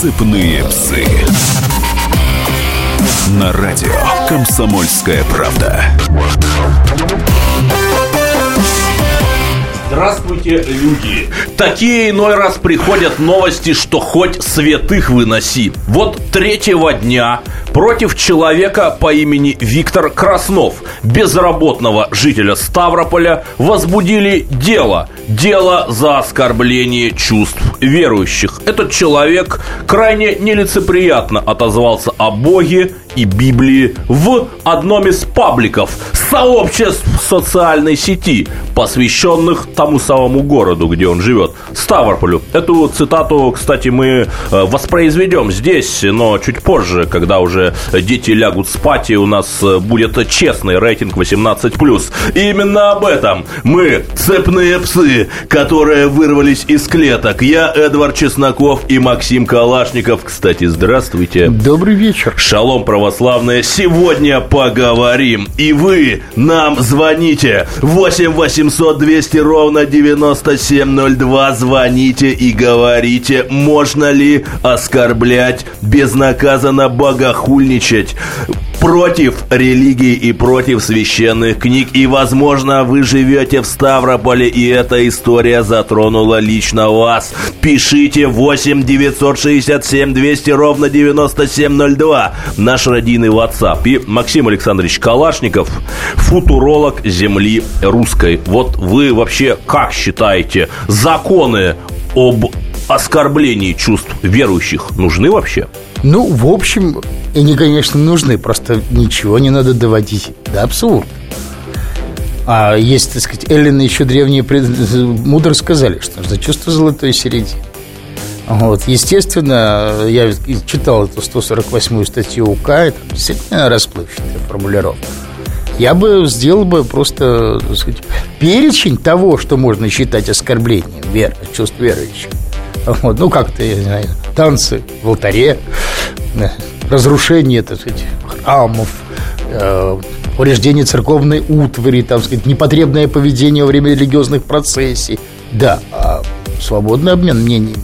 «Цепные псы». На радио «Комсомольская правда». Здравствуйте, люди! Такие иной раз приходят новости, что хоть святых выноси. Вот третьего дня против человека по имени Виктор Краснов, безработного жителя Ставрополя, возбудили дело. Дело за оскорбление чувств верующих. Этот человек крайне нелицеприятно отозвался о Боге и Библии в одном из пабликов сообществ социальной сети, посвященных тому самому городу, где он живет, Ставрополю. Эту цитату, кстати, мы э, воспроизведем здесь, но чуть позже, когда уже дети лягут спать, и у нас э, будет честный рейтинг 18+. И именно об этом мы, цепные псы, которые вырвались из клеток. Я Эдвард Чесноков и Максим Калашников. Кстати, здравствуйте. Добрый вечер. Шалом, православные. Сегодня поговорим. И вы нам звоните. 8 800 200 ровно 9702. Звоните и говорите, можно ли оскорблять, безнаказанно богохульничать против религии и против священных книг. И, возможно, вы живете в Ставрополе, и эта история затронула лично вас. Пишите 8 967 200 ровно 9702. Наш родийный WhatsApp. И Максим Александрович Калашников, футуролог земли русской. Вот вы вообще как считаете, законы об оскорблении чувств верующих нужны вообще? Ну, в общем, они, конечно, нужны, просто ничего не надо доводить до абсурда. А есть, так сказать, Эллины еще древние пред... мудро сказали, что нужно чувство золотой середины. Вот, естественно, я читал эту 148-ю статью УК, это действительно расплывчатая формулировка. Я бы сделал бы просто, сказать, перечень того, что можно считать оскорблением веры, чувств верующих. Вот, ну, как-то, я не знаю, танцы в алтаре, разрушение, так сказать, храмов, э, повреждение церковной утвари, там, сказать, непотребное поведение во время религиозных процессий. Да, а свободный обмен мнениями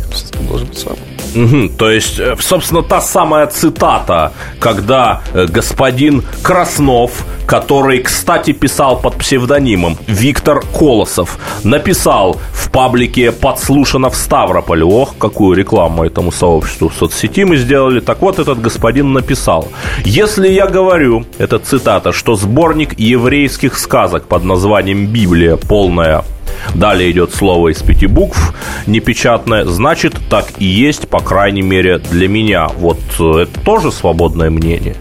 должен быть свободный. Угу, то есть, э, собственно, та самая цитата, когда э, господин Краснов, который, кстати, писал под псевдонимом Виктор Колосов, написал паблике «Подслушано в Ставрополе». Ох, какую рекламу этому сообществу в соцсети мы сделали. Так вот, этот господин написал. «Если я говорю, это цитата, что сборник еврейских сказок под названием «Библия» полная Далее идет слово из пяти букв, непечатное. Значит, так и есть, по крайней мере, для меня. Вот э, это тоже свободное мнение.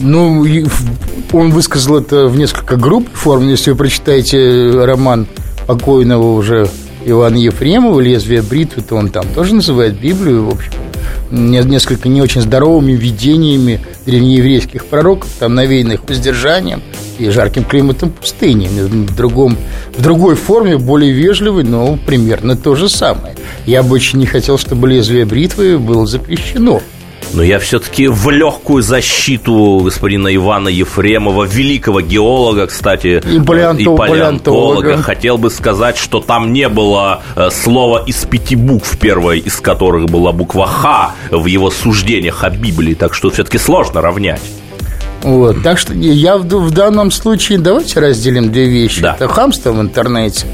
Ну, он высказал это в несколько групп форм. Если вы прочитаете роман покойного уже Ивана Ефремова «Лезвие бритвы», то он там тоже называет Библию, в общем, несколько не очень здоровыми видениями древнееврейских пророков, там навеянных воздержанием и жарким климатом пустыни. В, другом, в другой форме, более вежливой, но примерно то же самое. Я бы очень не хотел, чтобы лезвие бритвы было запрещено. Но я все-таки в легкую защиту господина Ивана Ефремова, великого геолога, кстати, и палеонтолога, и палеонтолога хотел бы сказать, что там не было э, слова из пяти букв, первой из которых была буква «Х» в его суждениях о Библии, так что все-таки сложно равнять. Вот, так что я в, в данном случае давайте разделим две вещи. Да. Это хамство в интернете,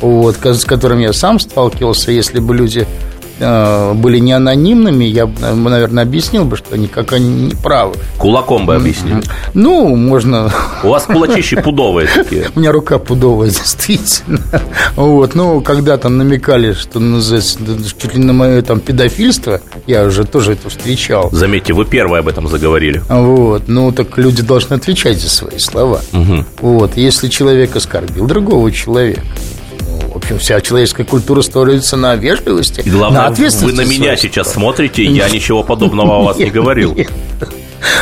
вот, с которым я сам сталкивался, если бы люди были не анонимными, я бы, наверное, объяснил бы, что они как они не правы. Кулаком бы объяснил. Ну, можно... У вас кулачищи пудовые такие. У меня рука пудовая, действительно. Вот, ну, когда там намекали, что чуть ли на мое там педофильство, я уже тоже это встречал. Заметьте, вы первые об этом заговорили. Вот, ну, так люди должны отвечать за свои слова. Угу. Вот, если человек оскорбил другого человека, в общем, вся человеческая культура строится на вежливости, И главное, на ответственности. Вы на меня сейчас смотрите, я ничего подобного о вас не говорил.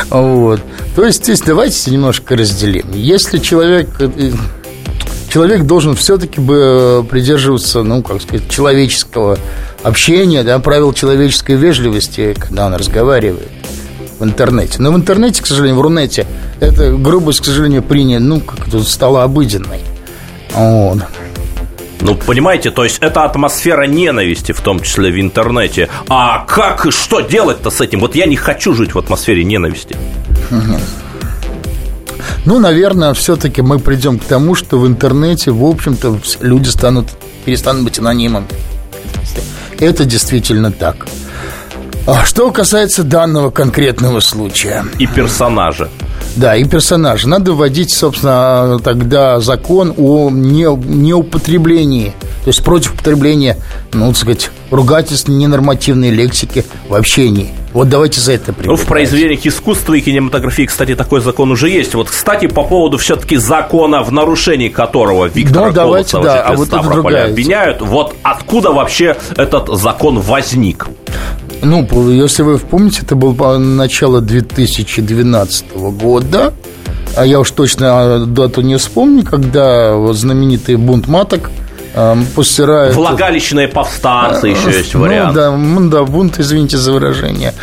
Вот. То есть здесь давайте немножко разделим. Если человек э, человек должен все-таки бы э, придерживаться, ну, как сказать, человеческого общения, да, правил человеческой вежливости, когда он разговаривает в интернете. Но в интернете, к сожалению, в Рунете, эта грубость, к сожалению, принята, ну, как это стала обыденной. Вот. Ну, понимаете, то есть это атмосфера ненависти, в том числе в интернете. А как, что делать-то с этим? Вот я не хочу жить в атмосфере ненависти. Ну, наверное, все-таки мы придем к тому, что в интернете, в общем-то, люди станут, перестанут быть анонимами. Это действительно так. А что касается данного конкретного случая. И персонажа. Да, и персонажа. Надо вводить, собственно, тогда закон о не, неупотреблении, то есть против употребления, ну, так сказать, ругательств, ненормативной лексики в общении. Вот давайте за это Ну, в произведениях искусства и кинематографии, кстати, такой закон уже есть. Вот, кстати, по поводу все-таки закона, в нарушении которого Виктора да, давайте, Колосова, да, а вот Ставрополя обвиняют, вот откуда вообще этот закон возник? Ну, если вы помните, это было начало 2012 года. А я уж точно дату не вспомню, когда вот знаменитый бунт маток постирают... Влагалищные повстанцы еще есть ну, вариант. Да, да, бунт, извините за выражение.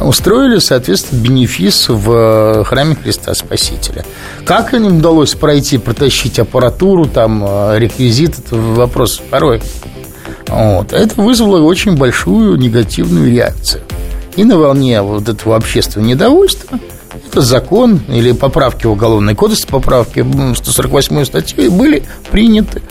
Устроили, соответственно, бенефис в храме Христа Спасителя. Как им удалось пройти, протащить аппаратуру, там, реквизит, это вопрос второй. Вот. Это вызвало очень большую негативную реакцию. И на волне вот этого общественного недовольства этот закон или поправки в Уголовный кодекс, поправки 148 статьи были приняты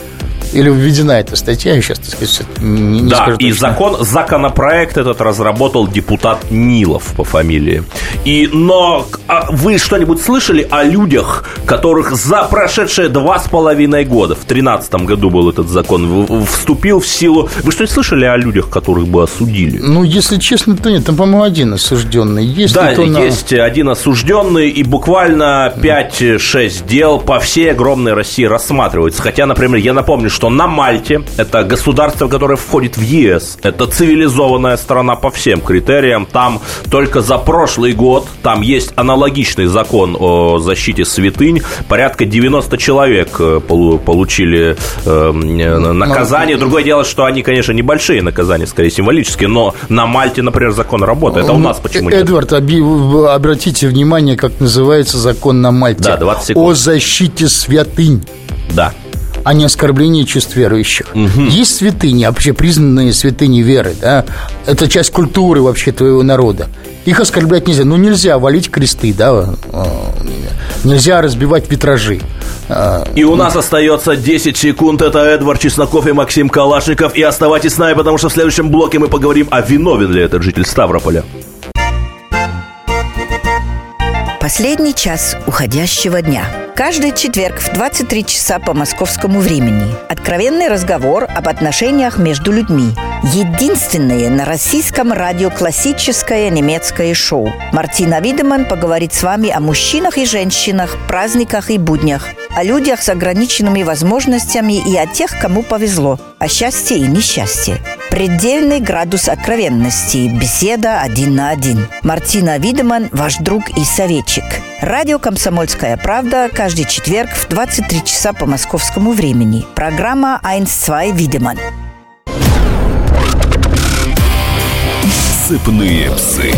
или введена эта статья, я сейчас, так сказать, не, не Да, скажу и закон, законопроект этот разработал депутат Нилов по фамилии. И, но а вы что-нибудь слышали о людях, которых за прошедшие два с половиной года, в тринадцатом году был этот закон, вступил в силу... Вы что-нибудь слышали о людях, которых бы осудили? Ну, если честно, то нет, там, по-моему, один осужденный. Есть да, то есть на... один осужденный, и буквально 5-6 дел по всей огромной России рассматриваются. Хотя, например, я напомню, что что на Мальте, это государство, которое входит в ЕС, это цивилизованная страна по всем критериям, там только за прошлый год, там есть аналогичный закон о защите святынь, порядка 90 человек э, получили э, наказание. Другое дело, что они, конечно, небольшие наказания, скорее символические, но на Мальте, например, закон работает. Это у нас почему нет? Эдвард, обратите внимание, как называется закон на Мальте. Да, 20 секунд. О защите святынь. Да а не оскорбление чувств верующих. Угу. Есть святыни, вообще признанные святыни веры, да? Это часть культуры вообще твоего народа. Их оскорблять нельзя. Ну, нельзя валить кресты, да? А, нельзя разбивать витражи. А, и у нас остается 10 секунд. Это Эдвард Чесноков и Максим Калашников. И оставайтесь с нами, потому что в следующем блоке мы поговорим, о виновен ли этот житель Ставрополя. Последний час уходящего дня – Каждый четверг в 23 часа по московскому времени. Откровенный разговор об отношениях между людьми. Единственное на российском радио классическое немецкое шоу. Мартина Видеман поговорит с вами о мужчинах и женщинах, праздниках и буднях, о людях с ограниченными возможностями и о тех, кому повезло, о счастье и несчастье. Предельный градус откровенности. Беседа один на один. Мартина Видеман, ваш друг и советчик. Радио «Комсомольская правда» каждый четверг в 23 часа по московскому времени. Программа «Айнс-2 Видеман». Сыпные псы.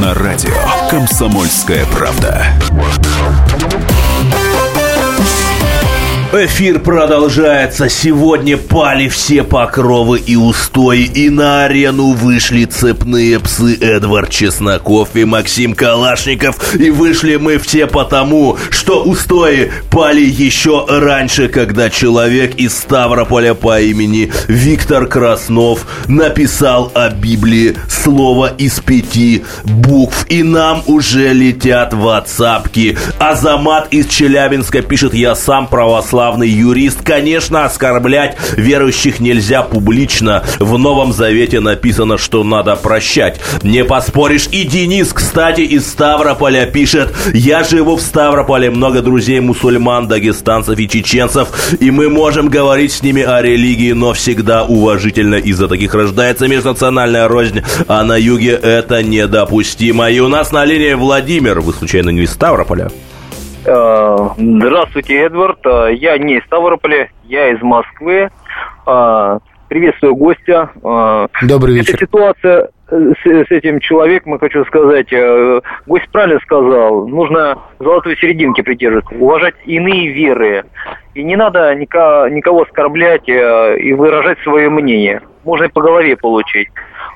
На радио «Комсомольская правда». Эфир продолжается. Сегодня пали все покровы и устои, и на арену вышли цепные псы Эдвард Чесноков и Максим Калашников. И вышли мы все потому, что устои пали еще раньше, когда человек из Ставрополя по имени Виктор Краснов написал о Библии слово из пяти букв. И нам уже летят ватсапки. Азамат из Челябинска пишет, я сам православный православный юрист. Конечно, оскорблять верующих нельзя публично. В Новом Завете написано, что надо прощать. Не поспоришь. И Денис, кстати, из Ставрополя пишет, я живу в Ставрополе, много друзей мусульман, дагестанцев и чеченцев, и мы можем говорить с ними о религии, но всегда уважительно. Из-за таких рождается межнациональная рознь, а на юге это недопустимо. И у нас на линии Владимир. Вы случайно не из Ставрополя? Здравствуйте, Эдвард. Я не из Ставрополя, я из Москвы. Приветствую гостя. Э, Добрый вечер. Эта ситуация э, с, с этим человеком, хочу сказать, э, гость правильно сказал, нужно золотой серединки придерживаться, уважать иные веры. И не надо никого, никого оскорблять и выражать свое мнение. Можно и по голове получить.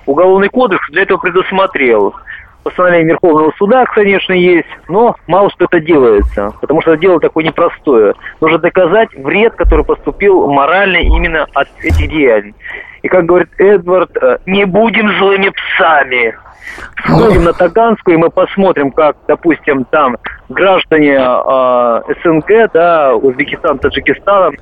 Уголовный кодекс для этого предусмотрел постановление Верховного суда, конечно, есть, но мало что это делается, потому что это дело такое непростое. Нужно доказать вред, который поступил морально именно от этих деяний. И как говорит Эдвард, э, не будем злыми псами. Сходим на Таганскую, и мы посмотрим, как, допустим, там граждане э, СНГ, да, Узбекистан, Таджикистан,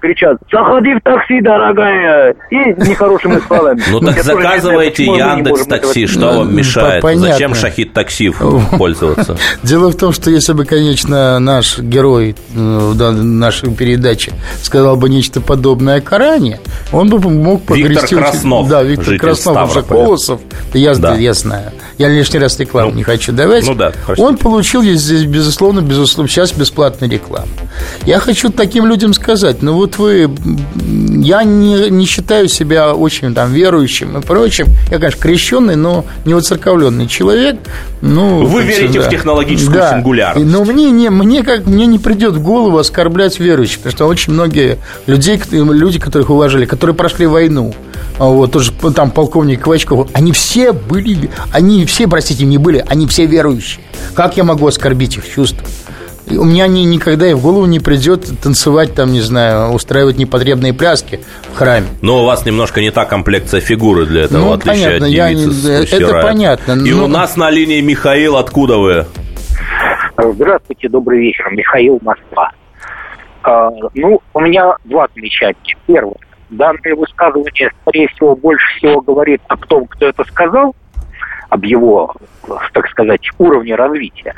кричат «Заходи в такси, дорогая!» и нехорошими словами. Ну так заказывайте Яндекс Такси, что вам мешает? Зачем Шахид Такси пользоваться? Дело в том, что если бы, конечно, наш герой э, в нашей передаче сказал бы нечто подобное о Коране, он бы мог погрести... Виктор Краснов. Да, Виктор Краснов, уже Колосов. Я, я знаю. Я лишний раз рекламу ну, не хочу давать. Ну да, Он получил здесь безусловно, безусловно, сейчас бесплатная реклама. Я хочу таким людям сказать, ну вот вы, я не, не считаю себя очень там верующим и прочим. Я, конечно, крещенный, но не воцерковленный человек. Ну, вы верите да. в технологическую да. сингулярность. Но мне не, мне как мне не придет в голову оскорблять верующих, потому что очень многие людей, люди, которых уважали, которые прошли войну, вот тоже там полковник Квачков, они все были, они все, простите, не были, они все верующие. Как я могу оскорбить их чувства? У меня ни, никогда и в голову не придет танцевать там, не знаю, устраивать непотребные пляски в храме. Но у вас немножко не та комплекция фигуры для этого, ну, отличие понятно, от я не, Это понятно. И но... у нас на линии Михаил, откуда вы? Здравствуйте, добрый вечер. Михаил, Москва. А, ну, у меня два замечания. Первое. Данное высказывание, скорее всего, больше всего говорит о том, кто это сказал, об его, так сказать, уровне развития.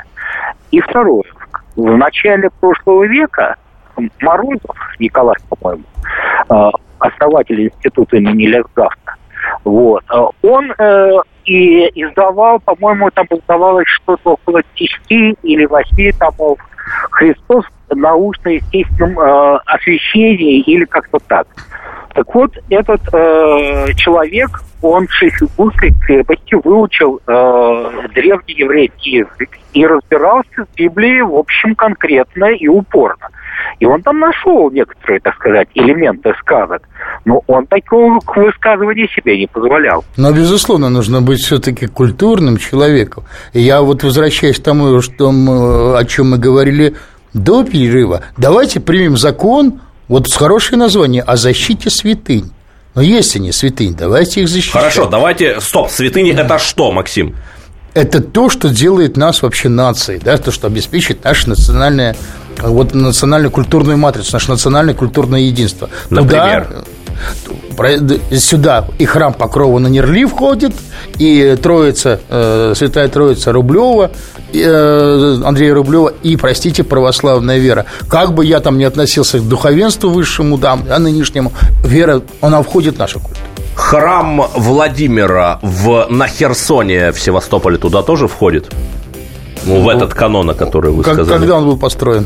И второе. В начале прошлого века Морозов, Николай, по-моему, э, основатель института имени Лесгафта, вот, э, он э, и издавал, по-моему, там издавалось что-то около 10 или 8 томов Христос научно-естественном э, освещении или как-то так. Так вот, этот э, человек, он в Шейхебургской крепости выучил э, древний еврейский язык и разбирался в Библии, в общем, конкретно и упорно. И он там нашел некоторые, так сказать, элементы сказок. Но он такого высказывания себе не позволял. Но, безусловно, нужно быть все-таки культурным человеком. Я вот возвращаюсь к тому, что мы, о чем мы говорили до перерыва. Давайте примем закон вот хорошее название – о защите святынь. Но есть они, святынь, давайте их защищать. Хорошо, давайте, стоп, святыни – это что, Максим? Это то, что делает нас вообще нацией, да, то, что обеспечит наше национальное, вот национальную культурную матрицу, наше национальное культурное единство. Например? Туда сюда и храм Покрова на Нерли входит, и Троица, э, Святая Троица Рублева, Андрея Рублева и, простите, православная вера. Как бы я там не относился к духовенству высшему, да, а нынешнему, вера, она входит в нашу культуру. Храм Владимира в, на Херсоне в Севастополе туда тоже входит? Ну, в этот канон, о который вы сказали. Когда он был построен?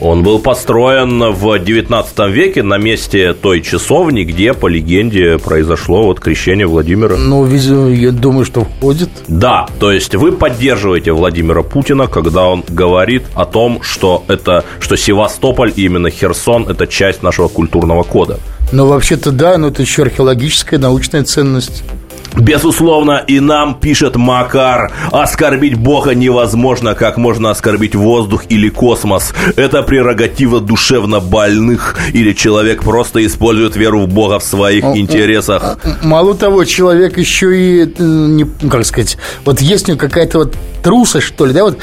Он был построен в 19 веке на месте той часовни, где, по легенде, произошло вот крещение Владимира. Ну, видимо, я думаю, что входит. Да, то есть вы поддерживаете Владимира Путина, когда он говорит о том, что это, что Севастополь и именно Херсон – это часть нашего культурного кода. Ну, вообще-то да, но это еще археологическая научная ценность. Безусловно, и нам пишет Макар, оскорбить Бога невозможно, как можно оскорбить воздух или космос. Это прерогатива душевно больных, или человек просто использует веру в Бога в своих интересах. Мало того, человек еще и, э, не, как сказать, вот есть у него какая-то вот трусость, что ли, да, вот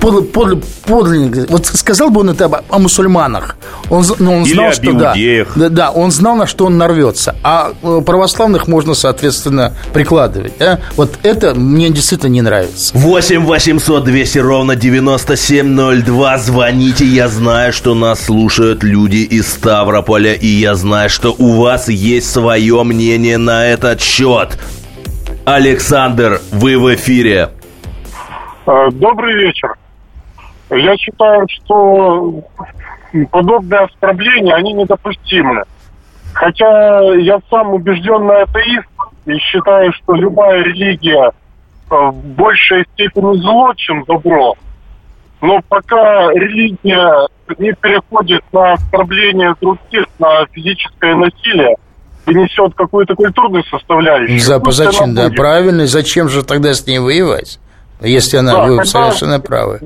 подлый, подлый, подлинник, вот сказал бы он это об, о мусульманах, он, ну, он знал, что да, да, да, он знал, на что он нарвется, а э, православных можно, соответственно, прикладывать, да, вот это мне действительно не нравится. 8 800 200 ровно 9702, звоните, я знаю, что нас слушают люди из Ставрополя, и я знаю, что у вас есть свое мнение на этот счет. Александр, вы в эфире. Э, добрый вечер. Я считаю, что подобные оскорбления, они недопустимы. Хотя я сам убежденный атеист и считаю, что любая религия э, в большей степени зло, чем добро. Но пока религия не переходит на оскорбление других, на физическое насилие и несет какую-то культурную составляющую. За, зачем, да, будет. правильно, зачем же тогда с ней воевать? Если она, Да, вы когда- совершенно правы.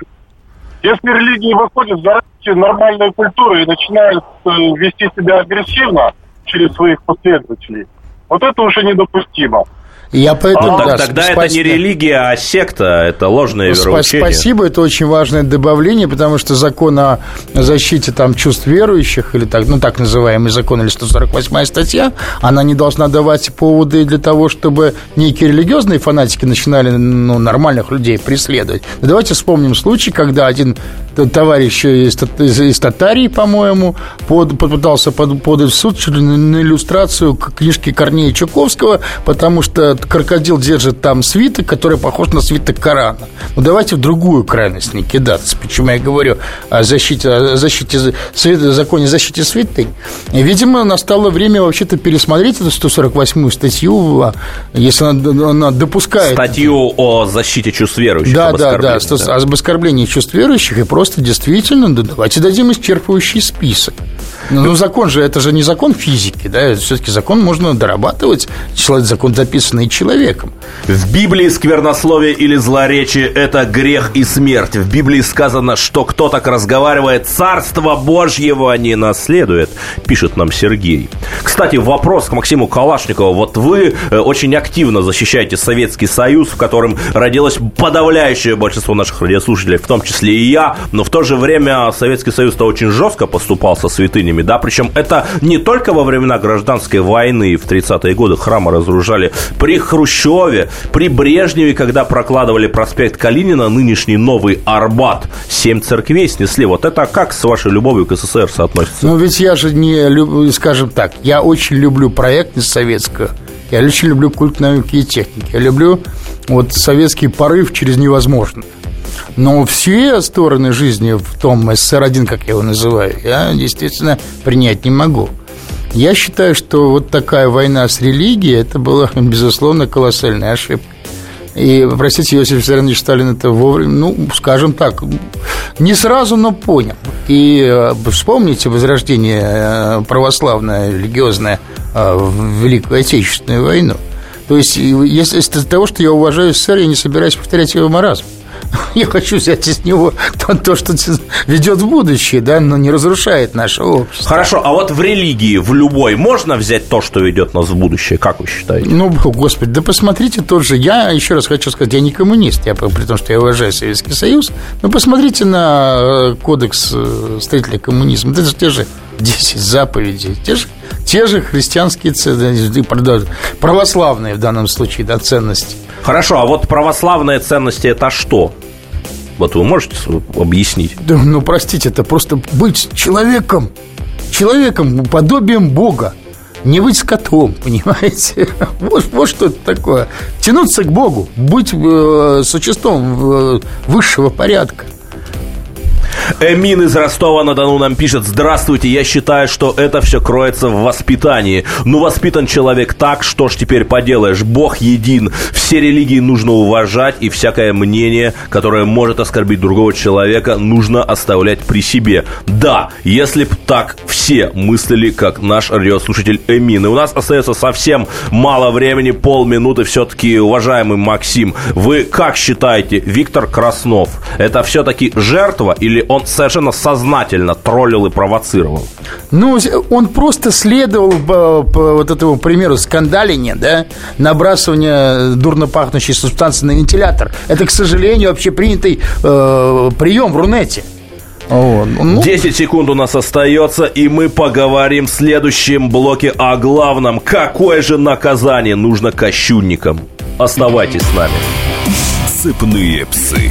Если религии выходят за рамки нормальной культуры и начинают э, вести себя агрессивно через своих последователей, вот это уже недопустимо. Я поэтому, Ну, так- да, тогда это спас- не религия, а секта, это ложное Спа- вероучение. Спасибо, это очень важное добавление, потому что закон о защите там, чувств верующих, или так, ну, так называемый закон, или 148 статья, она не должна давать поводы для того, чтобы некие религиозные фанатики начинали ну, нормальных людей преследовать. Но давайте вспомним случай, когда один товарищ из, из- из Татарии, по-моему, под- попытался под- подать в суд чуть ли на иллюстрацию к книжки Корнея Чуковского, потому что крокодил держит там свиток, который похож на свиток Корана. Ну, давайте в другую крайность не кидаться. Почему я говорю о защите, о защите свет- законе о защите святынь? Видимо, настало время вообще-то пересмотреть эту 148-ю статью, а, если она, она допускает... Статью о защите чувств верующих. Да, да, да, об оскорблении чувств верующих и просто действительно, да, давайте дадим исчерпывающий список. Ну, ну, закон же, это же не закон физики, да, все-таки закон можно дорабатывать, человек, закон записанный человеком. В Библии сквернословие или злоречие – это грех и смерть. В Библии сказано, что кто так разговаривает, царство Божьего не наследует, пишет нам Сергей. Кстати, вопрос к Максиму Калашникову. Вот вы э, очень активно защищаете Советский Союз, в котором родилось подавляющее большинство наших радиослушателей, в том числе и я, но в то же время Советский Союз-то очень жестко поступал со святынями, да, причем это не только во времена гражданской войны в 30-е годы храмы разоружали, при Хрущеве, при Брежневе, когда прокладывали проспект Калинина, нынешний Новый Арбат, семь церквей снесли. Вот это как с вашей любовью к СССР соотносится? Но ведь я же не скажем так, я очень люблю проектность советскую, я очень люблю культ науки и техники, я люблю вот советский порыв через невозможно. Но все стороны жизни в том СССР-1, как я его называю, я действительно принять не могу. Я считаю, что вот такая война с религией, это была, безусловно, колоссальная ошибка. И, простите, Иосиф Виссарионович Сталин это вовремя, ну, скажем так, не сразу, но понял. И э, вспомните возрождение э, православное, религиозное э, в Великую Отечественную войну. То есть, если из того, что я уважаю СССР, я не собираюсь повторять его маразм. Я хочу взять из него то, то, что ведет в будущее, да, но не разрушает наше общество. Хорошо, а вот в религии, в любой, можно взять то, что ведет нас в будущее? Как вы считаете? Ну, господи, да посмотрите тот же. Я еще раз хочу сказать, я не коммунист, я при том, что я уважаю Советский Союз. Но посмотрите на э, кодекс э, строителя коммунизма. Это же те же 10 заповедей, те же, те же христианские ценности, православные в данном случае, да, ценности. Хорошо, а вот православные ценности это что? Вот вы можете объяснить? Да, ну, простите, это просто быть человеком, человеком, подобием Бога. Не быть скотом, понимаете? Вот, вот что это такое. Тянуться к Богу, быть э, существом э, высшего порядка. Эмин из Ростова-на-Дону нам пишет Здравствуйте, я считаю, что это все кроется в воспитании. Ну, воспитан человек так, что ж теперь поделаешь? Бог един, все религии нужно уважать И всякое мнение, которое может оскорбить другого человека Нужно оставлять при себе Да, если б так все мыслили, как наш радиослушатель Эмин. И у нас остается совсем мало времени, полминуты Все-таки, уважаемый Максим, вы как считаете, Виктор Краснов Это все-таки жертва или он совершенно сознательно троллил и провоцировал. Ну, он просто следовал по, по вот этому примеру скандаления, да, набрасывания дурно пахнущей субстанции на вентилятор. Это, к сожалению, общепринятый э, прием в Рунете. Ну. 10 секунд у нас остается, и мы поговорим в следующем блоке о главном. Какое же наказание нужно кощунникам? Оставайтесь с нами. Сыпные псы.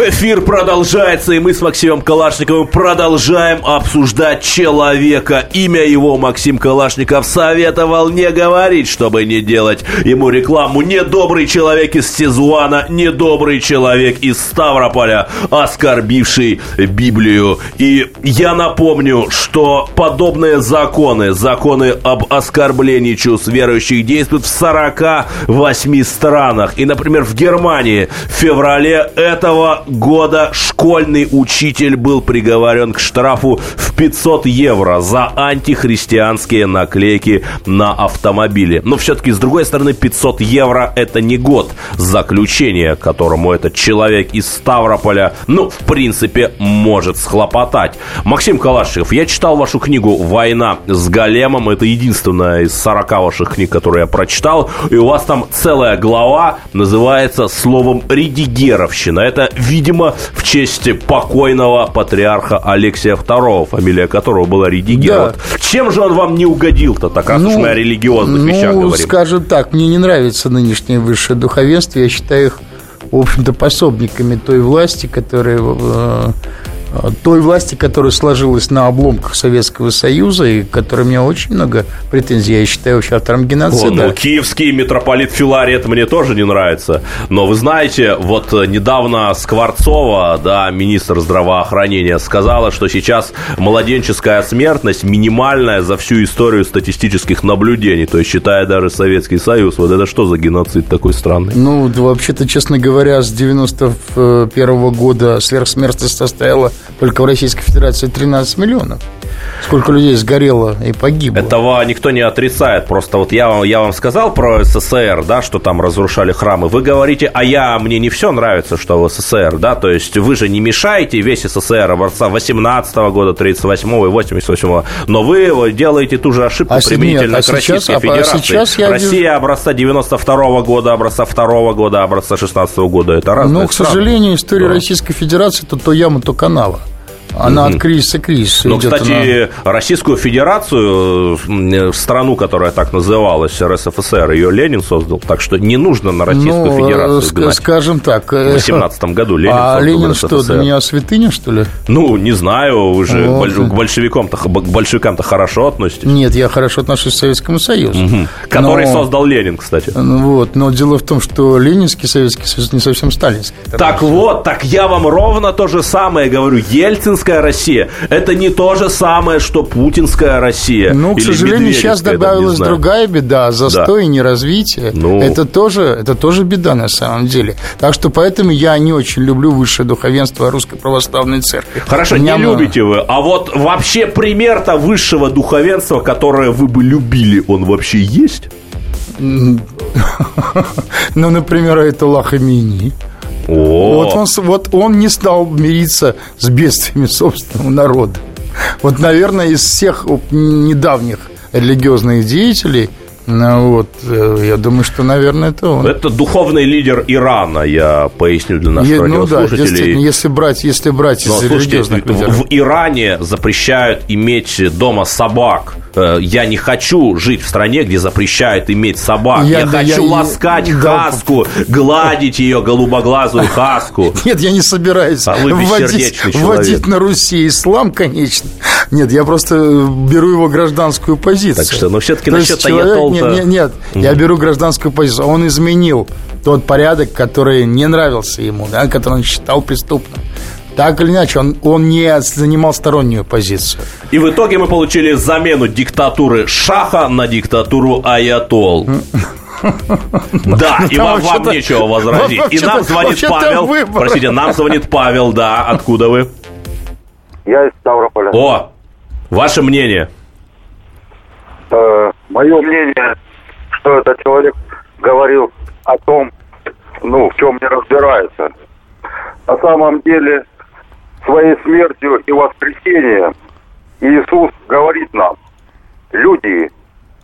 Эфир продолжается, и мы с Максимом Калашниковым продолжаем обсуждать человека. Имя его Максим Калашников советовал не говорить, чтобы не делать ему рекламу. Недобрый человек из Сезуана, недобрый человек из Ставрополя, оскорбивший Библию. И я напомню, что подобные законы, законы об оскорблении чувств верующих действуют в 48 странах. И, например, в Германии в феврале этого года школьный учитель был приговорен к штрафу в 500 евро за антихристианские наклейки на автомобиле. Но все-таки, с другой стороны, 500 евро – это не год заключения, которому этот человек из Ставрополя, ну, в принципе, может схлопотать. Максим Калашев, я читал вашу книгу «Война с големом». Это единственная из 40 ваших книг, которые я прочитал. И у вас там целая глава называется словом «редигеровщина». Это видимо, в честь покойного патриарха Алексия II, фамилия которого была Редигер. Да. Вот чем же он вам не угодил-то, так раз уж мы о религиозных вещах ну, говорим? скажем так, мне не нравится нынешнее высшее духовенство. Я считаю их, в общем-то, пособниками той власти, которая э, той власти, которая сложилась на обломках Советского Союза и которая мне очень много претензий, я считаю, вообще автором О, геноцида. ну, киевский митрополит Филарий, это мне тоже не нравится. Но вы знаете, вот э, недавно Скворцова, да, министр здравоохранения, сказала, что сейчас младенческая смертность минимальная за всю историю статистических наблюдений, то есть считая даже Советский Союз. Вот это что за геноцид такой странный? Ну, да, вообще-то, честно говоря, с 91 года сверхсмертность составила только в Российской Федерации 13 миллионов. Сколько людей сгорело и погибло. Этого никто не отрицает. Просто вот я вам, я вам сказал про СССР, да, что там разрушали храмы. Вы говорите, а я, мне не все нравится, что в СССР, да, то есть вы же не мешаете весь СССР образца 18 года, 38 и 88 но вы делаете ту же ошибку А применительно нет, а к Российской сейчас- а Федерации. сейчас я Россия вижу- образца 92 года, образца 2 года, образца 16 года, это разные Но, к страны. сожалению, история Да. Российской Федерации то то яма, то канава. Она от кризиса к кризису Ну, идет. кстати, Российскую Федерацию, м, страну, которая так называлась, РСФСР, ее Ленин создал, так что не нужно на она- Российскую ну, Федерацию э, гнать. скажем так. В э, 18 году Ленин а создал Ленин РСФСР. что, для меня святыня, что ли? Ну, не знаю, вы же Вот. к большевикам-то, к большевикам-то хорошо относитесь. Нет, я хорошо отношусь к Советскому Союзу. Который Но- создал Ленин, кстати. Ну Вот, но дело в том, что Ленинский Советский Союз не совсем сталинский. Так вот, так я вам ровно то же самое говорю. Ельцинская Россия – это не то же самое, что путинская Россия. Ну, к сожалению, сейчас добавилась другая беда, застой и неразвитие. Ну. Это, тоже, это тоже беда на самом деле. Так что поэтому я не очень люблю высшее духовенство Русской Православной Церкви. Хорошо, не меня м- любите вы. А вот вообще пример-то высшего духовенства, которое вы бы любили, он вообще есть? Ну, например, Айтулла Хамини. Вот он, вот он не стал мириться с бедствиями собственного народа. Вот, наверное, из всех недавних религиозных деятелей, ну, вот, э, я думаю, что, наверное, это он. это духовный лидер Ирана, я поясню для наших Е- ну да, радиослушателей. действительно, если брать, если брать Но, из слушайте, в, в Иране запрещают иметь дома собак. Э, Я не хочу жить в стране, где запрещают иметь собак. Я, Я- да, хочу я- ласкать да. хаску, гладить ее голубоглазую хаску. Нет, я не собираюсь А вы вводить, вводить на Руси ислам, конечно. Нет, я просто беру его гражданскую позицию. Так что, ну, То есть насчет аятолл-то- Нет, нет, нет, я беру гражданскую позицию. Он изменил тот порядок, который не нравился ему, да, который он считал преступным. Так или иначе, он, он не занимал стороннюю позицию. И в итоге мы получили замену диктатуры Шаха на диктатуру Аятол. Да, и там вам, вам нечего возразить. И нам звонит Павел. Простите, нам звонит Павел, да. Откуда вы? Я из Ставрополя. О, ваше мнение. Мое мнение, что этот человек говорил о том, ну, в чем не разбирается. На самом деле, своей смертью и воскресением Иисус говорит нам, люди,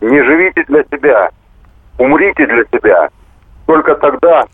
не живите для себя, умрите для себя. Только тогда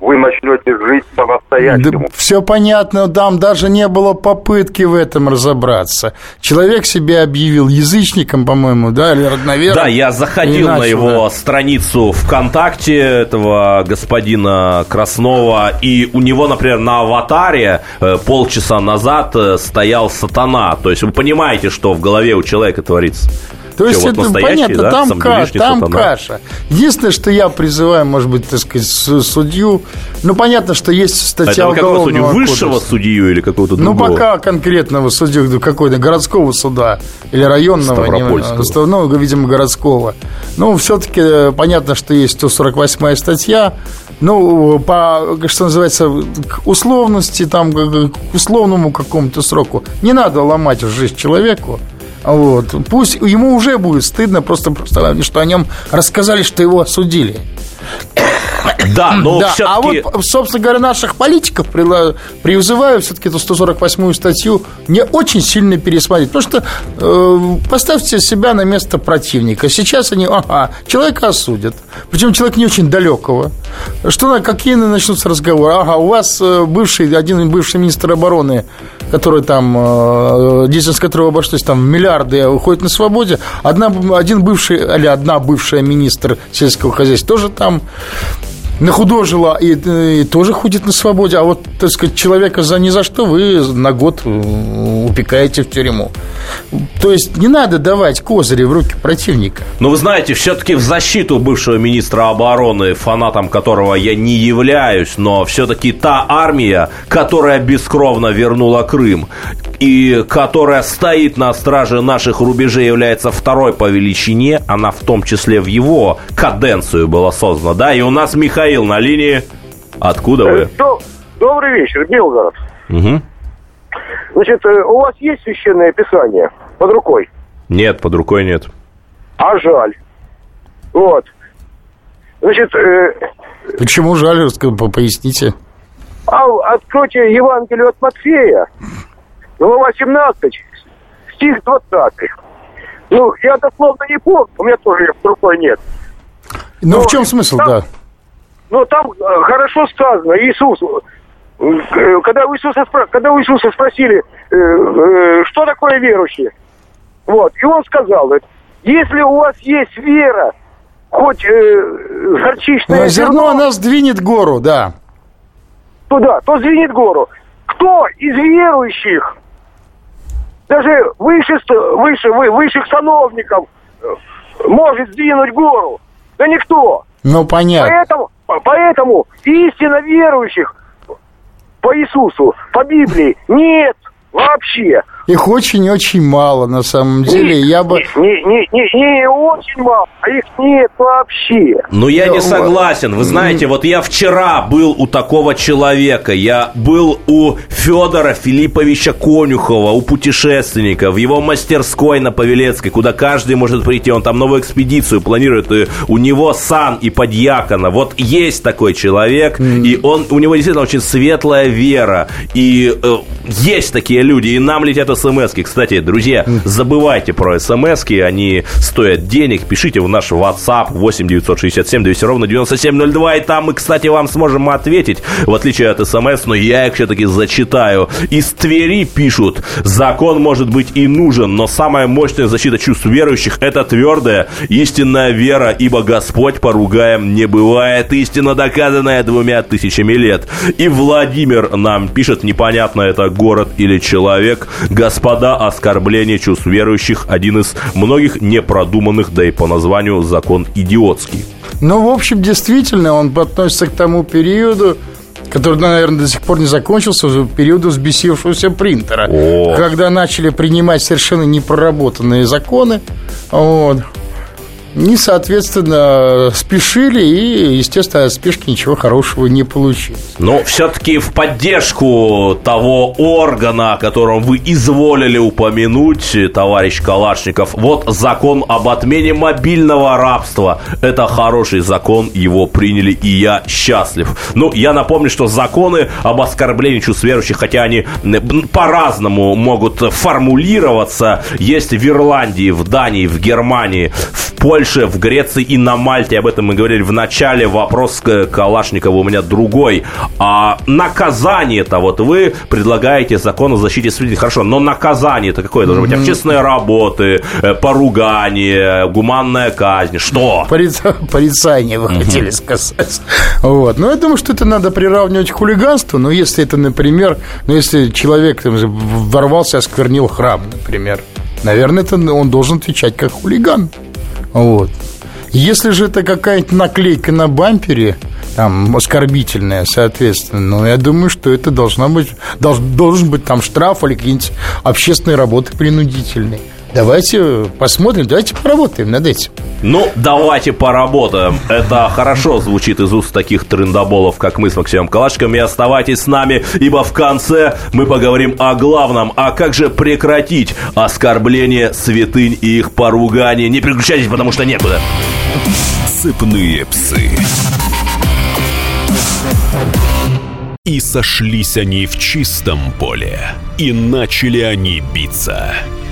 вы начнете жить по-настоящему. Да, все понятно, там даже не было попытки в этом разобраться. Человек себя объявил язычником, по-моему, да, или родновером. Да, я заходил Иначе, на его да. страницу ВКонтакте этого господина Краснова, и у него, например, на аватаре э, полчаса назад э, стоял сатана. То есть вы понимаете, что в голове у человека творится. То есть вот это понятно, да, там, Велишний там сатана? каша. Единственное, что я призываю, может быть, так сказать, судью. Ну, понятно, что есть А статья вы какого судью? уголовного Высшего кодекса. судью или какого-то Ну, другого? пока конкретного судью какой-то городского суда или районного, не- ну, видимо, городского. Ну, все-таки понятно, что есть 148 статья. Ну, по, что называется, к условности, там, к условному какому-то сроку. Не надо ломать жизнь человеку. Вот. Пусть ему уже будет стыдно просто, просто что о нем рассказали, что его осудили. Да, но Да, а все-таки... вот, собственно говоря, наших политиков призываю все-таки эту 148-ю статью не очень сильно пересмотреть. Потому что э, поставьте себя на место противника. Сейчас они, ага, человека осудят. Причем человек не очень далекого. Что, на- какие начнутся разговоры? Ага, у вас э, бывший, один бывший министр обороны, который там, э, деятельность которого обошлось там миллиарды, уходит на свободе. Одна, один бывший, или одна бывшая министр сельского хозяйства тоже там tam. Нахудожила и, и тоже ходит на свободе, а вот, так сказать, человека за ни за что вы на год э, упекаете в тюрьму. То есть не надо давать козыри в руки противника. Но вы знаете, все-таки в защиту бывшего министра обороны, фанатом которого я не являюсь, но все-таки та армия, которая бескровно вернула Крым и которая стоит на страже наших рубежей, является второй по величине, она в том числе в его каденцию была создана, да, и у нас Михаил на линии. Откуда вы? Э, Доб- Добрый вечер, Белгород. Мгм. Значит, э, у вас есть священное писание под рукой? Нет, под рукой нет. А жаль. Вот. Значит, э, Почему жаль, поясните. а- откройте Евангелие от Матфея, глава 17, стих 20. Ну, я дословно не помню, у меня тоже под рукой нет. Ну, Ну, в чем смысл, там- да? Но там э, хорошо сказано, Иисус, э, когда у Иисуса, когда у Иисуса спросили, э, что такое верующий, вот, и он сказал, если у вас есть вера, хоть э, горчичное Ну, зерно зерно она сдвинет гору, да. туда, то сдвинет гору. Кто из верующих, даже выше, выше, вы- высших сановников, может сдвинуть гору? Да никто. Ну, понятно. Поэтому, поэтому истинно верующих по Иисусу, по Библии нет вообще. Их очень-очень мало, на самом деле. Я бы... Не, не, не, не очень мало, а их нет вообще. Ну, я не согласен. Вы знаете, вот я вчера был у такого человека. Я был у Федора Филипповича Конюхова, у путешественника, в его мастерской на Павелецкой, куда каждый может прийти. Он там новую экспедицию планирует. И у него сан и подьякона. Вот есть такой человек, и он, у него действительно очень светлая вера. И э, есть такие люди, и нам летят смс -ки. Кстати, друзья, забывайте про смс они стоят денег. Пишите в наш WhatsApp 8 967 200 ровно 9702, и там мы, кстати, вам сможем ответить, в отличие от смс, но я их все-таки зачитаю. Из Твери пишут, закон может быть и нужен, но самая мощная защита чувств верующих – это твердая, истинная вера, ибо Господь поругаем не бывает, истина доказанная двумя тысячами лет. И Владимир нам пишет, непонятно, это город или человек, господа, оскорбление чувств верующих – один из многих непродуманных, да и по названию закон идиотский. Ну, в общем, действительно, он относится к тому периоду, который, наверное, до сих пор не закончился, периоду взбесившегося принтера. О. Когда начали принимать совершенно непроработанные законы. Вот. Не, соответственно, спешили и, естественно, от спешки ничего хорошего не получилось. Но все-таки в поддержку того органа, о котором вы изволили упомянуть, товарищ Калашников, вот закон об отмене мобильного рабства. Это хороший закон, его приняли, и я счастлив. Ну, я напомню, что законы об оскорблении чувств верующих, хотя они по-разному могут формулироваться, есть в Ирландии, в Дании, в Германии, в Польше, в Греции и на Мальте. Об этом мы говорили в начале. Вопрос к Калашникову у меня другой. А наказание-то, вот вы предлагаете закон о защите свидетелей. Хорошо, но наказание-то какое должно быть? Общественные работы, э, поругание, гуманная казнь. Что? Порицание вы хотели сказать. Вот. Ну, я думаю, что это надо приравнивать к хулиганству. Но если это, например, ну, если человек там, ворвался, осквернил храм, например, наверное, это он должен отвечать как хулиган. Вот. Если же это какая-нибудь наклейка на бампере, там, оскорбительная, соответственно, ну, я думаю, что это должна быть, долж, должен быть там штраф или какие-нибудь общественные работы принудительные. Давайте посмотрим, давайте поработаем над этим. Ну, давайте поработаем. Это хорошо звучит из уст таких трендоболов, как мы с Максимом Калашком. И оставайтесь с нами, ибо в конце мы поговорим о главном. А как же прекратить оскорбление святынь и их поругание? Не переключайтесь, потому что некуда. Сыпные псы. И сошлись они в чистом поле, и начали они биться –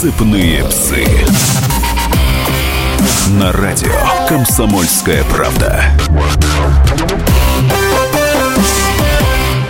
Сыпные псы. На радио Комсомольская правда.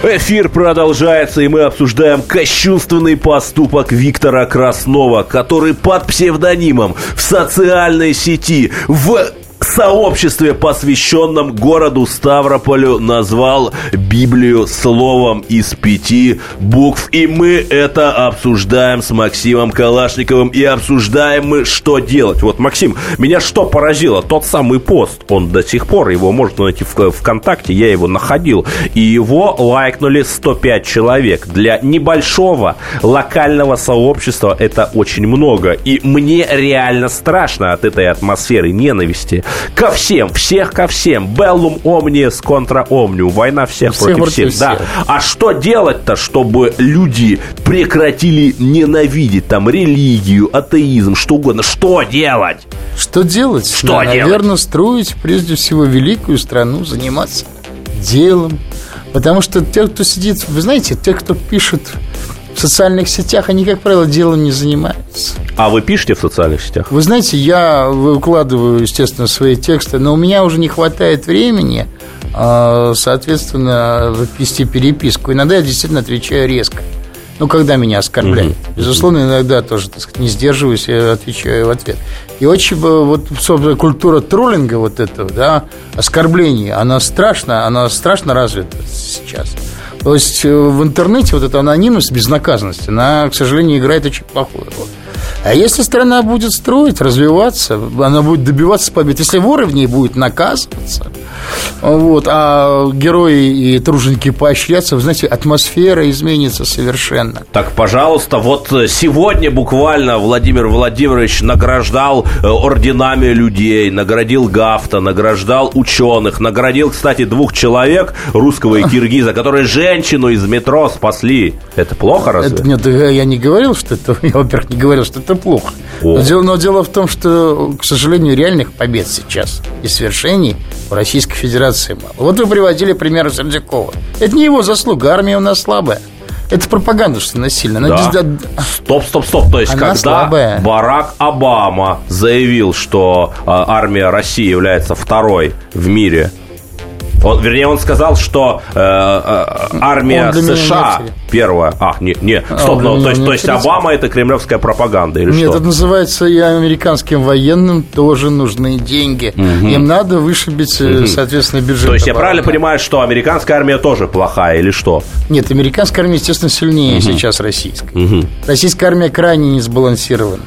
Эфир продолжается, и мы обсуждаем кощунственный поступок Виктора Краснова, который под псевдонимом в социальной сети в сообществе, посвященном городу Ставрополю, назвал Библию словом из пяти букв. И мы это обсуждаем с Максимом Калашниковым. И обсуждаем мы, что делать. Вот, Максим, меня что поразило? Тот самый пост, он до сих пор, его можно найти в ВКонтакте, я его находил. И его лайкнули 105 человек. Для небольшого локального сообщества это очень много. И мне реально страшно от этой атмосферы ненависти ко всем, всех ко всем. Беллум омниес контра омниум. Война всех, всех против всех. всех. Да. А что делать-то, чтобы люди прекратили ненавидеть там религию, атеизм, что угодно? Что делать? Что делать? Что да, делать? Наверное, строить прежде всего великую страну, заниматься делом. Потому что те, кто сидит, вы знаете, те, кто пишет в социальных сетях, они, как правило, делом не занимаются. А вы пишете в социальных сетях? Вы знаете, я выкладываю, естественно, свои тексты, но у меня уже не хватает времени, а, соответственно, вести переписку. Иногда я действительно отвечаю резко. Ну, когда меня оскорбляют. Угу. Безусловно, иногда тоже, так сказать, не сдерживаюсь, я отвечаю в ответ. И очень, вот, собственно, культура троллинга вот этого, да, оскорбления, она страшно, она страшно развита сейчас. То есть э, в интернете вот эта анонимность, безнаказанность, она, к сожалению, играет очень плохую роль. А если страна будет строить, развиваться, она будет добиваться побед. Если воры в ней будут наказываться, вот, а герои и труженики поощряться, вы знаете, атмосфера изменится совершенно. Так, пожалуйста, вот сегодня буквально Владимир Владимирович награждал э, орденами людей, наградил Гафта, награждал ученых, наградил, кстати, двух человек, русского и киргиза, которые женщину из метро спасли. Это плохо, разве? Это, нет, я не говорил, что это, я, во-первых, не говорил, что это плохо. Но дело, но дело в том, что, к сожалению, реальных побед сейчас и свершений в Российской Федерации мало. Вот вы приводили пример Сердюкова. Это не его заслуга, армия у нас слабая. Это пропаганда, что. Она Да. дис- Стоп, стоп, стоп. То есть, Она когда слабая. Барак Обама заявил, что а, армия России является второй в мире, он, вернее, он сказал, что э, э, армия США первая. А, не, не, А, стоп, он ну, то есть, то есть. Обама это кремлевская пропаганда или Нет, что? это называется и американским военным тоже нужны деньги. Им надо вышибить, э, соответственно, бюджет. То есть я обороны. правильно понимаю, что американская армия тоже плохая или что? Нет, американская армия, естественно, сильнее сейчас российской. Российская армия крайне не сбалансирована.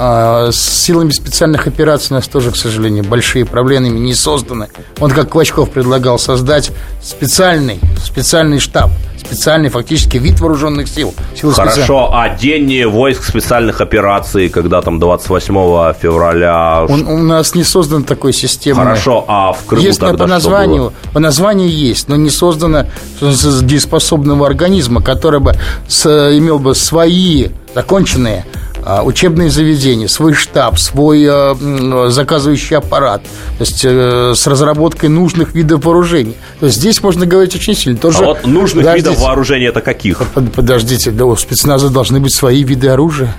А, с силами специальных операций у нас тоже, к сожалению, большие проблемы не созданы. Он, как Клочков предлагал создать специальный, специальный штаб, специальный фактически вид вооруженных сил. Силы Хорошо, а день войск специальных операций, когда там 28 февраля... Он, у нас не создан такой системой. Хорошо, а в Крыму есть тогда по названию, было? по названию есть, но не создано дееспособного организма, который бы с- имел бы свои законченные учебные заведения, свой штаб, свой э, заказывающий аппарат, то есть э, с разработкой нужных видов вооружений. То есть здесь можно говорить очень сильно. Тоже, А вот нужных Подождите. видов вооружения это каких? Под- Подождите, да у спецназа должны быть свои виды оружия.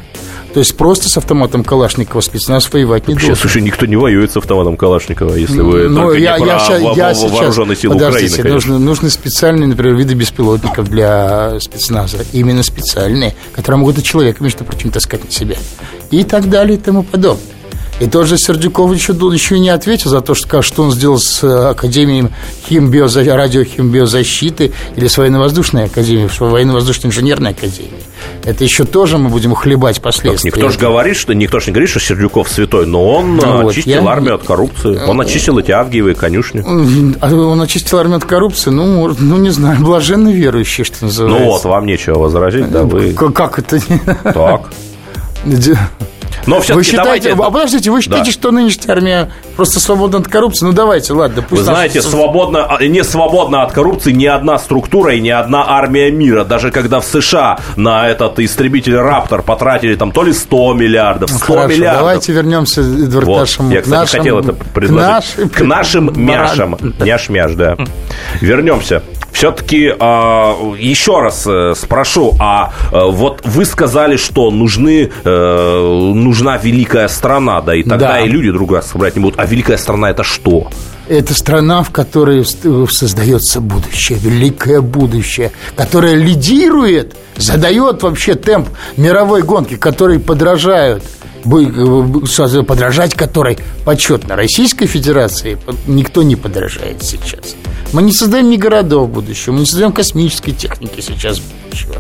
То есть просто с автоматом Калашникова спецназ воевать не Вообще, должен. слушай, никто не воюет с автоматом Калашникова, если вы Ну, только я, не я про во- я во- сейчас- вооруженные силы подождите, Украины, конечно. нужны, нужны специальные, например, виды беспилотников для спецназа. Именно специальные, которые могут и человека, между прочим, таскать на себя. И так далее, и тому подобное. И тот же Сердюков еще, еще не ответил за то, что, что он сделал с э, Академией химбиоза, радиохимбиозащиты или с военно-воздушной академией, военно-воздушной инженерной академией. Это еще тоже мы будем хлебать Так, последствия. Никто же говорит, что никто же не говорит, что Сердюков святой, но он Ну э, вот, очистил я- армию от коррупции. Он очистил эти авгиевые конюшни. А Он очистил армию от коррупции, ну, ну, не знаю, блаженный верующий, что называется. Ну вот, вам нечего возразить, да, вы... К- Как это? Так. Но Вы все-таки считаете, давайте... а подождите, вы считаете, Да. что нынешняя армия просто свободна от коррупции? Ну давайте, ладно, пусть Вы знаете, свободно, а, не свободна от коррупции ни одна структура и ни одна армия мира. Даже когда в США на этот истребитель Раптор потратили там то ли 100 миллиардов, 100 Хорошо, миллиардов. давайте вернемся, Эдвард, Вот. к нашему... Я, кстати, нашим- хотел это предложить. нашим- К нашим мяшам. Няш-мяш, да. Вернемся. Все-таки еще раз э, спрошу, а э, вот вы сказали, что нужны, э, нужна великая страна, да, и тогда Да. и люди друг друга собрать не будут. А великая страна это что? Это страна, в которой создается будущее, великое будущее, которое лидирует, задает вообще темп мировой гонки, которой подражают подражать которой почетно Российской Федерации никто не подражает сейчас. Мы не создаем ни городов будущего, мы не создаем космической техники сейчас будущего.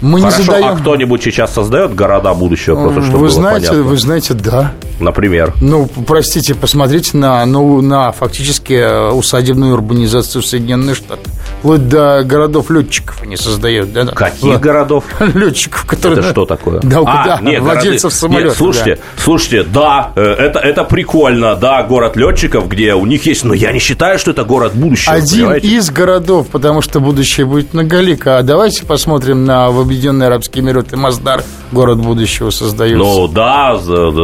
Мы Хорошо, не создаем... а кто-нибудь сейчас создает города будущего, просто чтобы вы знаете, понятно? вы знаете, да. Например. Ну, простите, посмотрите на, ну, на фактически э, усадебную урбанизацию Соединенных Штатов. Вплоть до городов летчиков они создают. Да? Каких Да. городов? Летчиков, которые... Это что такое? Да, а, да, нет, владельцев города- самолетов. Нет, слушайте, слушайте, да, э, это, это прикольно, да, город летчиков, где у них есть, но я не считаю, что это город будущего, Один понимаете? из городов, потому что будущее будет многолико. А давайте посмотрим на в Объединенные Арабские Эмираты Масдар, город будущего создается. Ну да,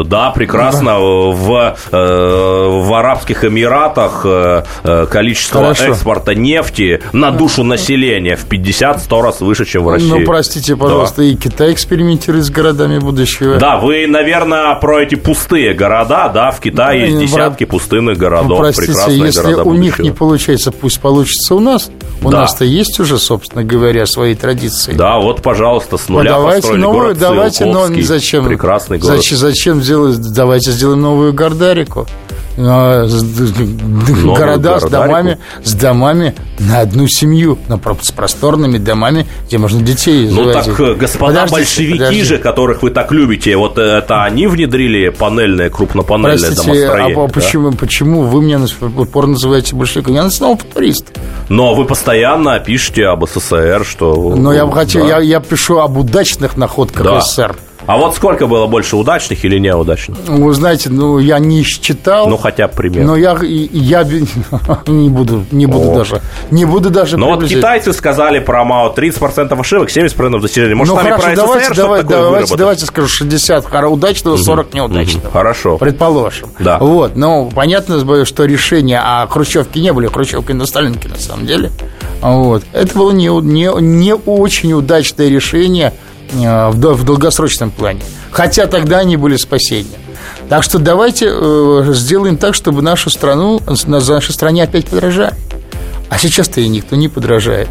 да, прекрасно. В, э, в Арабских Эмиратах э, э, количество Хорошо. экспорта нефти на душу населения в 50-100 раз выше, чем в России. Ну, простите, Да. пожалуйста, и Китай экспериментирует с городами будущего. Да, вы, наверное, про эти пустые города, да, в Китае есть Ну, десятки пустынных Ну, городов, простите, прекрасные если города у них будущего. не получается, пусть получится у нас. У Да. нас-то есть уже, собственно говоря, свои традиции. Да, вот, пожалуйста, с нуля давайте построили новую, город давайте, но Циолковский. зачем? Прекрасный город. Зачем, зачем сделать? Давайте сделаем новую Гордарику. А, с- Города с домами, с домами на одну семью, на с просторными домами, где можно детей Ну заводить. так, э, господа Подождите, большевики подождите. же, которых вы так любите, вот это они внедрили панельное, крупнопанельное Простите, а, домостроение. а да? почему, почему вы меня упорно называете большевиком? Я снова футурист. Но вы постоянно пишете об СССР, что... Но я бы хотел, Да. я, я пишу об удачных находках Да. СССР. А вот сколько было больше удачных или неудачных? Вы знаете, ну я не считал. Ну, хотя бы пример. Но я, я не буду, не буду О. даже, не буду даже Но вот приближать. китайцы сказали про МАО 30% ошибок, 70% достижений. Может, ну хорошо, про давайте, СССР что-то давай- такое давайте, выработать? давайте скажу 60 хоро- удачного, 40 неудачного. Хорошо. Предположим. Да. Вот, но понятно, что решения о Хрущевке не были. Хрущевка и Сталинки, на самом деле. Вот. Это было не, не, не очень удачное решение в, в долгосрочном плане. Хотя тогда они были спасением. Так что давайте э, сделаем так, чтобы нашу страну, на нашей стране опять подражали. А сейчас-то и никто не подражает.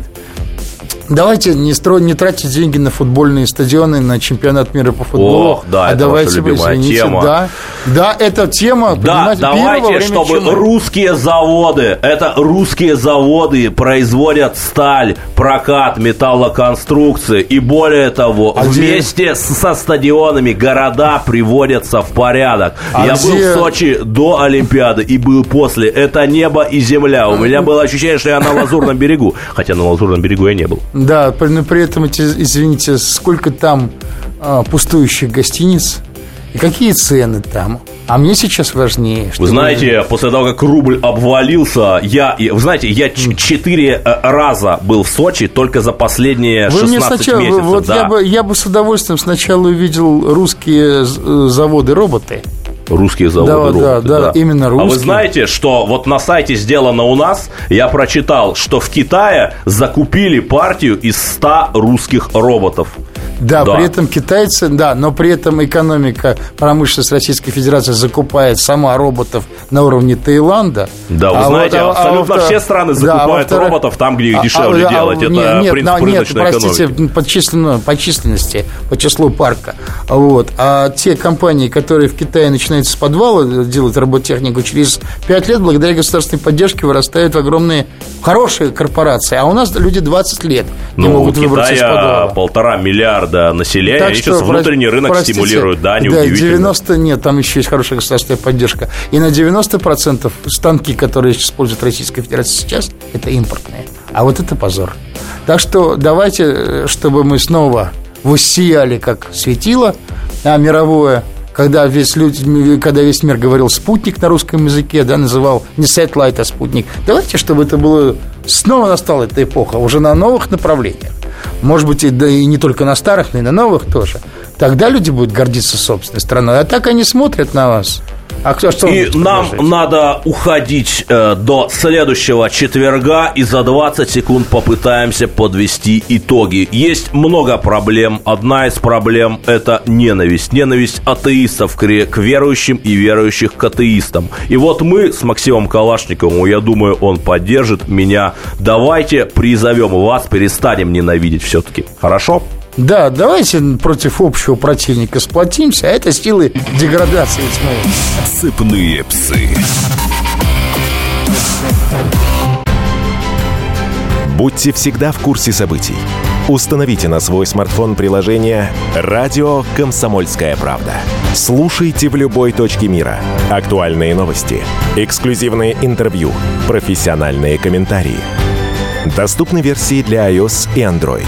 Давайте не, стро... не тратить деньги на футбольные стадионы, на чемпионат мира по футболу. Ох, да, а это давайте, ваша извините, тема. Да, да, это тема, Да, давайте, чтобы чумы. русские заводы, это русские заводы производят сталь, прокат, металлоконструкции и более того, А где- вместе с- со стадионами города приводятся в порядок. А Я был где- в Сочи до Олимпиады и был после. Это небо и земля. У меня было ощущение, что я на Лазурном берегу. Хотя на Лазурном берегу я не был. Да, но при этом, извините, сколько там а, пустующих гостиниц и какие цены там. А мне сейчас важнее. Вы чтобы- знаете, после того, как рубль обвалился, я, вы знаете, я четыре э, раза был в Сочи только за последние Вы 16 мне сначала, месяцев. вот да. я, бы, я бы с удовольствием сначала увидел русские э, заводы-роботы. Русские заводы, Да, роботы, да, да, именно А вы русские. знаете, что вот на сайте сделано у нас, я прочитал, что в Китае закупили партию из 100 русских роботов. Да, Да. при этом китайцы, да, но при этом экономика, промышленность Российской Федерации закупает сама роботов на уровне Таиланда. Да, вы А знаете, вот, а- а абсолютно во-вторых- все страны да, закупают во-вторых- роботов там, где их а- дешевле а- а- делать. Это нет, нет, принцип нет, рыночной простите, экономики. по, численно- по численности, по числу парка. Вот. А те компании, которые в Китае начинают с подвала делать роботехнику, через 5 лет, благодаря государственной поддержке, вырастают в огромные, хорошие корпорации. А у нас люди 20 лет не Ну, могут выбраться из подвала. полтора миллиарда населения, Так они что, сейчас внутренний рынок простите, стимулируют, да, Да, неудивительно. 90, нет, там еще есть хорошая государственная поддержка. И на 90% станки, которые использует Российская Федерация сейчас, это импортные. А вот это позор. Так что давайте, э, чтобы мы снова воссияли как светило а, мировое, когда весь, люди, когда весь мир говорил спутник на русском языке, да, называл не satellite, а спутник. Давайте, чтобы это было снова настала эта эпоха, уже на новых направлениях. Может быть, и, да, и не только на старых, но и на новых тоже. Тогда люди будут гордиться собственной страной. А так они смотрят на вас. А кто что вы И нам предложить? надо уходить э, до следующего четверга и за 20 секунд попытаемся подвести итоги. Есть много проблем. Одна из проблем – это ненависть. Ненависть атеистов к, к верующим и верующих к атеистам. И вот мы с Максимом Калашниковым, я думаю, он поддержит меня. Давайте призовем вас, перестанем ненавидеть все-таки. Хорошо? Да, давайте против общего противника сплотимся, а это силы деградации снова. Сыпные псы. Будьте всегда в курсе событий. Установите на свой смартфон приложение «Радио Комсомольская правда». Слушайте в любой точке мира. Актуальные новости, эксклюзивные интервью, профессиональные комментарии. Доступны версии для iOS и Android.